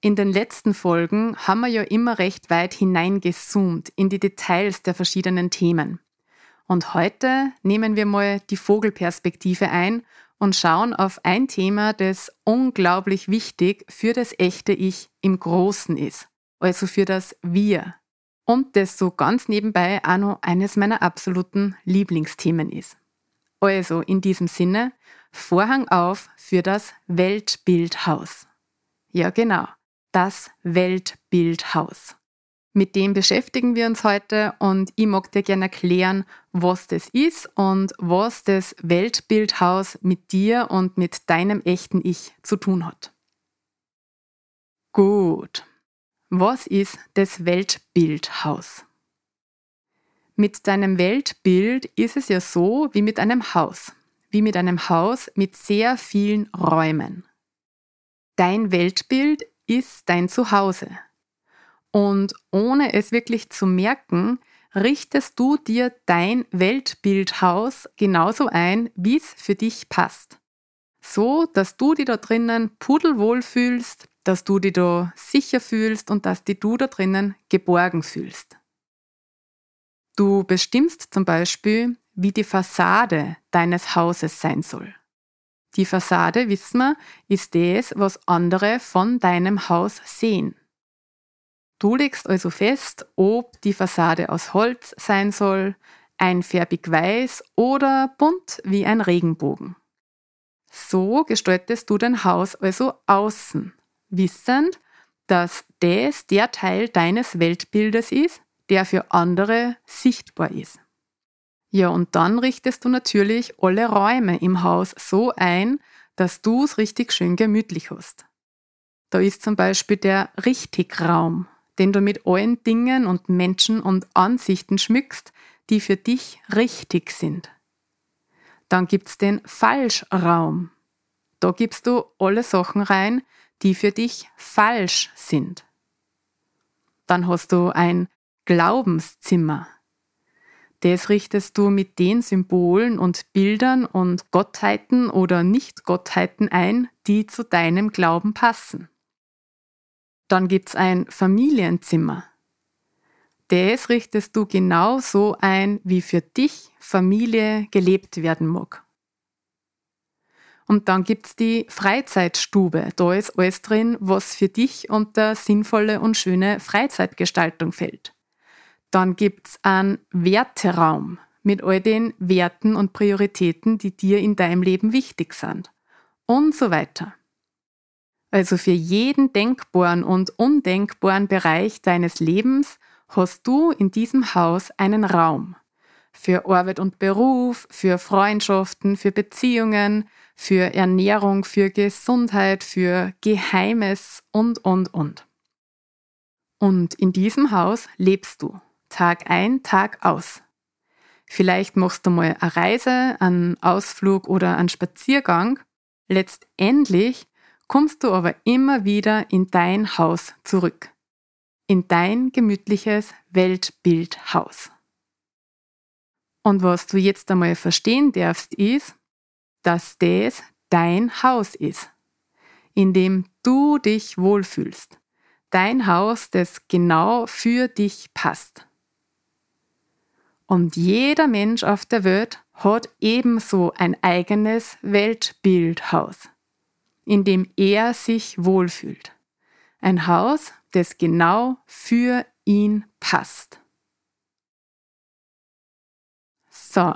In den letzten Folgen haben wir ja immer recht weit hineingezoomt in die Details der verschiedenen Themen. Und heute nehmen wir mal die Vogelperspektive ein und schauen auf ein Thema, das unglaublich wichtig für das echte Ich im Großen ist, also für das Wir. Und das so ganz nebenbei auch noch eines meiner absoluten Lieblingsthemen ist. Also in diesem Sinne, Vorhang auf für das Weltbildhaus. Ja, genau das Weltbildhaus. Mit dem beschäftigen wir uns heute und ich mag dir gerne erklären, was das ist und was das Weltbildhaus mit dir und mit deinem echten Ich zu tun hat. Gut. Was ist das Weltbildhaus? Mit deinem Weltbild ist es ja so wie mit einem Haus, wie mit einem Haus mit sehr vielen Räumen. Dein Weltbild ist dein Zuhause. Und ohne es wirklich zu merken, richtest du dir dein Weltbildhaus genauso ein, wie es für dich passt. So, dass du dich da drinnen pudelwohl fühlst, dass du dich da sicher fühlst und dass dich du da drinnen geborgen fühlst. Du bestimmst zum Beispiel, wie die Fassade deines Hauses sein soll. Die Fassade, wissen wir, ist das, was andere von deinem Haus sehen. Du legst also fest, ob die Fassade aus Holz sein soll, einfärbig weiß oder bunt wie ein Regenbogen. So gestaltest du dein Haus also außen, wissend, dass das der Teil deines Weltbildes ist, der für andere sichtbar ist. Ja, und dann richtest du natürlich alle Räume im Haus so ein, dass du es richtig schön gemütlich hast. Da ist zum Beispiel der Richtigraum, den du mit allen Dingen und Menschen und Ansichten schmückst, die für dich richtig sind. Dann gibt's den Falschraum. Da gibst du alle Sachen rein, die für dich falsch sind. Dann hast du ein Glaubenszimmer. Das richtest du mit den Symbolen und Bildern und Gottheiten oder Nicht-Gottheiten ein, die zu deinem Glauben passen. Dann gibt's ein Familienzimmer. Das richtest du genau so ein, wie für dich Familie gelebt werden mag. Und dann gibt's die Freizeitstube. Da ist alles drin, was für dich unter sinnvolle und schöne Freizeitgestaltung fällt. Dann gibt's einen Werteraum mit all den Werten und Prioritäten, die dir in deinem Leben wichtig sind. Und so weiter. Also für jeden denkbaren und undenkbaren Bereich deines Lebens hast du in diesem Haus einen Raum. Für Arbeit und Beruf, für Freundschaften, für Beziehungen, für Ernährung, für Gesundheit, für Geheimes und, und, und. Und in diesem Haus lebst du. Tag ein, Tag aus. Vielleicht machst du mal eine Reise, einen Ausflug oder einen Spaziergang. Letztendlich kommst du aber immer wieder in dein Haus zurück. In dein gemütliches Weltbildhaus. Und was du jetzt einmal verstehen darfst, ist, dass das dein Haus ist, in dem du dich wohlfühlst. Dein Haus, das genau für dich passt. Und jeder Mensch auf der Welt hat ebenso ein eigenes Weltbildhaus, in dem er sich wohlfühlt. Ein Haus, das genau für ihn passt. So,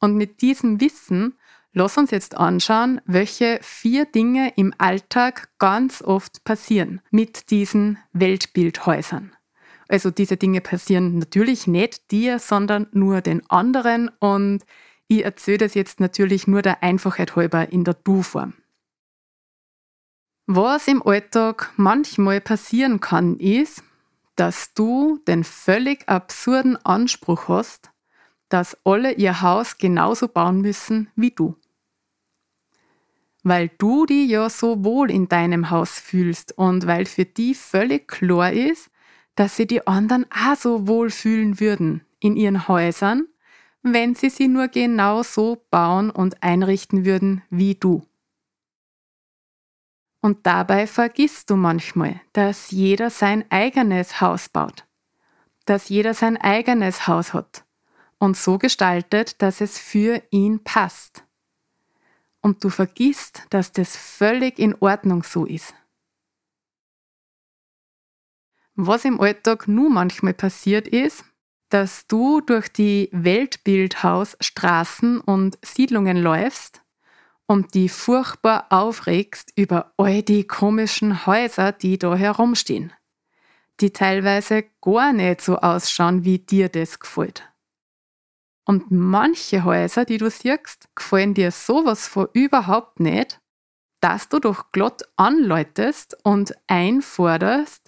und mit diesem Wissen lass uns jetzt anschauen, welche vier Dinge im Alltag ganz oft passieren mit diesen Weltbildhäusern. Also diese Dinge passieren natürlich nicht dir, sondern nur den anderen und ich erzähle das jetzt natürlich nur der Einfachheit halber in der Du-Form. Was im Alltag manchmal passieren kann, ist, dass du den völlig absurden Anspruch hast, dass alle ihr Haus genauso bauen müssen wie du. Weil du dich ja so wohl in deinem Haus fühlst und weil für die völlig klar ist, dass sie die anderen auch so wohl fühlen würden in ihren Häusern, wenn sie sie nur genau so bauen und einrichten würden wie du. Und dabei vergisst du manchmal, dass jeder sein eigenes Haus baut, dass jeder sein eigenes Haus hat und so gestaltet, dass es für ihn passt. Und du vergisst, dass das völlig in Ordnung so ist. Was im Alltag nun manchmal passiert ist, dass du durch die Weltbildhausstraßen und Siedlungen läufst und die furchtbar aufregst über all die komischen Häuser, die da herumstehen, die teilweise gar nicht so ausschauen, wie dir das gefällt. Und manche Häuser, die du siehst, gefallen dir sowas von überhaupt nicht, dass du doch glatt anläutest und einforderst,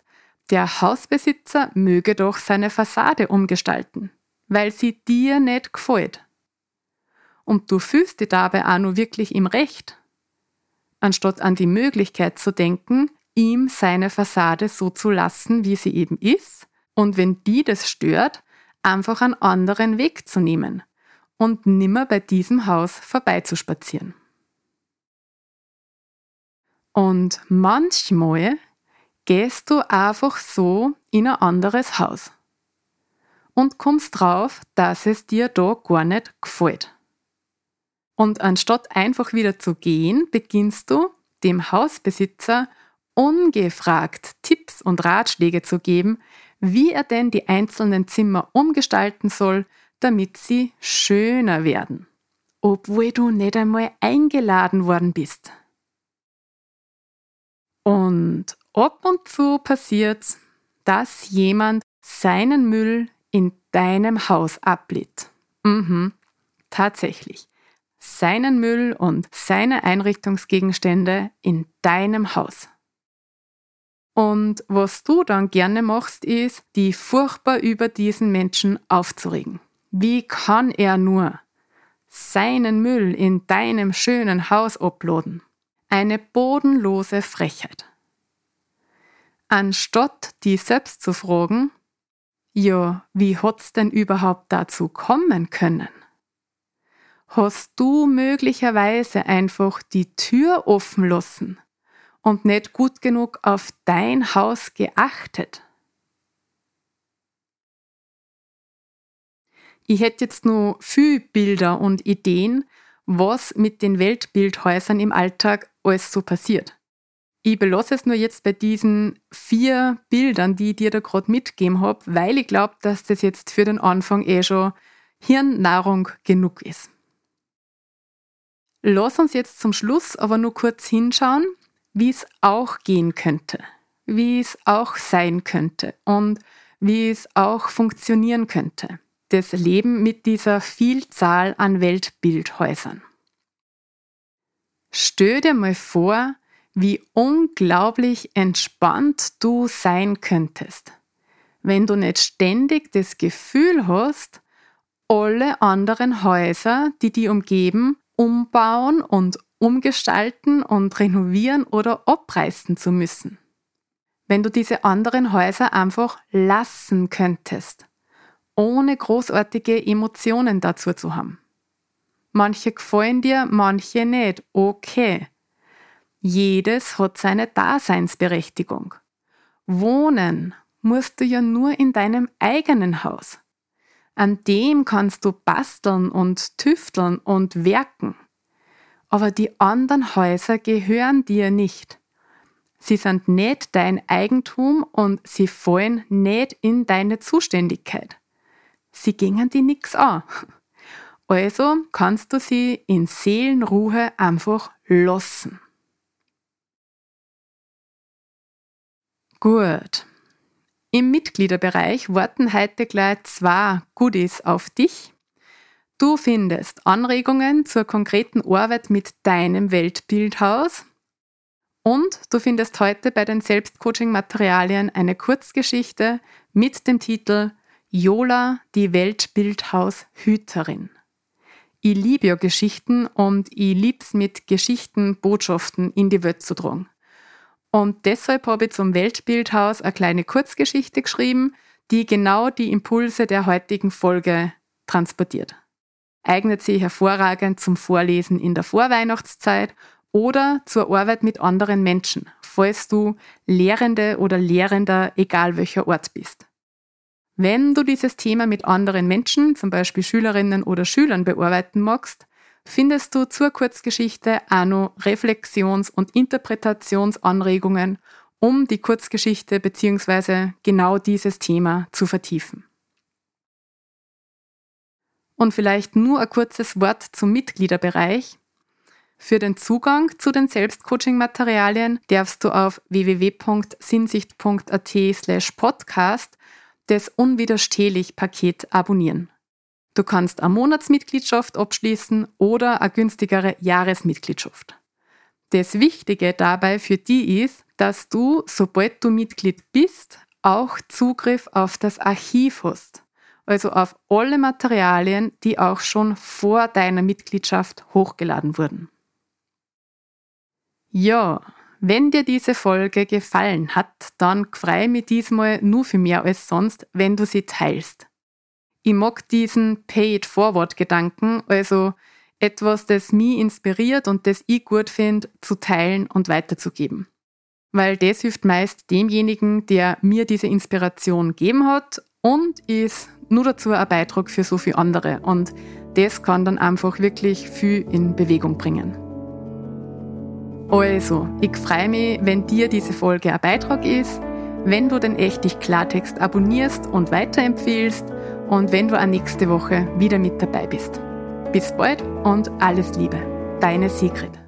der Hausbesitzer möge doch seine Fassade umgestalten, weil sie dir nicht gefällt. Und du fühlst dich dabei auch nur wirklich im Recht, anstatt an die Möglichkeit zu denken, ihm seine Fassade so zu lassen, wie sie eben ist, und wenn die das stört, einfach einen anderen Weg zu nehmen und nimmer bei diesem Haus vorbeizuspazieren. Und manchmal gehst du einfach so in ein anderes Haus und kommst drauf, dass es dir da gar nicht gefällt. Und anstatt einfach wieder zu gehen, beginnst du dem Hausbesitzer ungefragt Tipps und Ratschläge zu geben, wie er denn die einzelnen Zimmer umgestalten soll, damit sie schöner werden, obwohl du nicht einmal eingeladen worden bist. Und ab und zu passiert, dass jemand seinen Müll in deinem Haus ablädt. Mhm, tatsächlich. Seinen Müll und seine Einrichtungsgegenstände in deinem Haus. Und was du dann gerne machst, ist, die furchtbar über diesen Menschen aufzuregen. Wie kann er nur seinen Müll in deinem schönen Haus uploaden? Eine bodenlose Frechheit. Anstatt die selbst zu fragen, ja, wie hat's denn überhaupt dazu kommen können? Hast du möglicherweise einfach die Tür offen lassen und nicht gut genug auf dein Haus geachtet. Ich hätte jetzt nur viel Bilder und Ideen, was mit den Weltbildhäusern im Alltag alles so passiert. Ich belasse es nur jetzt bei diesen vier Bildern, die ich dir da gerade mitgegeben habe, weil ich glaube, dass das jetzt für den Anfang eh schon Hirnnahrung genug ist. Lass uns jetzt zum Schluss aber nur kurz hinschauen, wie es auch gehen könnte, wie es auch sein könnte und wie es auch funktionieren könnte. Das Leben mit dieser Vielzahl an Weltbildhäusern. Stell dir mal vor, wie unglaublich entspannt du sein könntest, wenn du nicht ständig das Gefühl hast, alle anderen Häuser, die die umgeben, umbauen und umgestalten und renovieren oder abreißen zu müssen. Wenn du diese anderen Häuser einfach lassen könntest, ohne großartige Emotionen dazu zu haben. Manche gefallen dir, manche nicht. Okay. Jedes hat seine Daseinsberechtigung. Wohnen musst du ja nur in deinem eigenen Haus. An dem kannst du basteln und tüfteln und werken aber die anderen Häuser gehören dir nicht. Sie sind nicht dein Eigentum und sie fallen nicht in deine Zuständigkeit. Sie gingen dir nichts an. Also kannst du sie in Seelenruhe einfach lassen. Gut. Im Mitgliederbereich warten heute gleich zwei Goodies auf dich. Du findest Anregungen zur konkreten Arbeit mit deinem Weltbildhaus und du findest heute bei den Selbstcoaching-Materialien eine Kurzgeschichte mit dem Titel Jola, die Weltbildhaushüterin. Ich liebe ja Geschichten und ich lieb's mit Geschichten, Botschaften in die Welt zu tragen. Und deshalb habe ich zum Weltbildhaus eine kleine Kurzgeschichte geschrieben, die genau die Impulse der heutigen Folge transportiert. Eignet sich hervorragend zum Vorlesen in der Vorweihnachtszeit oder zur Arbeit mit anderen Menschen, falls du Lehrende oder Lehrender egal welcher Ort bist. Wenn du dieses Thema mit anderen Menschen, zum Beispiel Schülerinnen oder Schülern, bearbeiten magst, findest du zur Kurzgeschichte auch noch Reflexions- und Interpretationsanregungen, um die Kurzgeschichte bzw. genau dieses Thema zu vertiefen. Und vielleicht nur ein kurzes Wort zum Mitgliederbereich. Für den Zugang zu den Selbstcoaching-Materialien darfst du auf www.sinsicht.at slash podcast das Unwiderstehlich-Paket abonnieren. Du kannst eine Monatsmitgliedschaft abschließen oder eine günstigere Jahresmitgliedschaft. Das Wichtige dabei für die ist, dass du, sobald du Mitglied bist, auch Zugriff auf das Archiv hast. Also auf alle Materialien, die auch schon vor deiner Mitgliedschaft hochgeladen wurden. Ja, wenn dir diese Folge gefallen hat, dann freue mich diesmal nur für mehr als sonst, wenn du sie teilst. Ich mag diesen Pay-it-forward-Gedanken, also etwas, das mich inspiriert und das ich gut finde, zu teilen und weiterzugeben. Weil das hilft meist demjenigen, der mir diese Inspiration gegeben hat und ist nur dazu ein Beitrag für so viele andere. Und das kann dann einfach wirklich viel in Bewegung bringen. Also, ich freue mich, wenn dir diese Folge ein Beitrag ist, wenn du den Echtig Klartext abonnierst und weiterempfehlst und wenn du auch nächste Woche wieder mit dabei bist. Bis bald und alles Liebe. Deine Sigrid.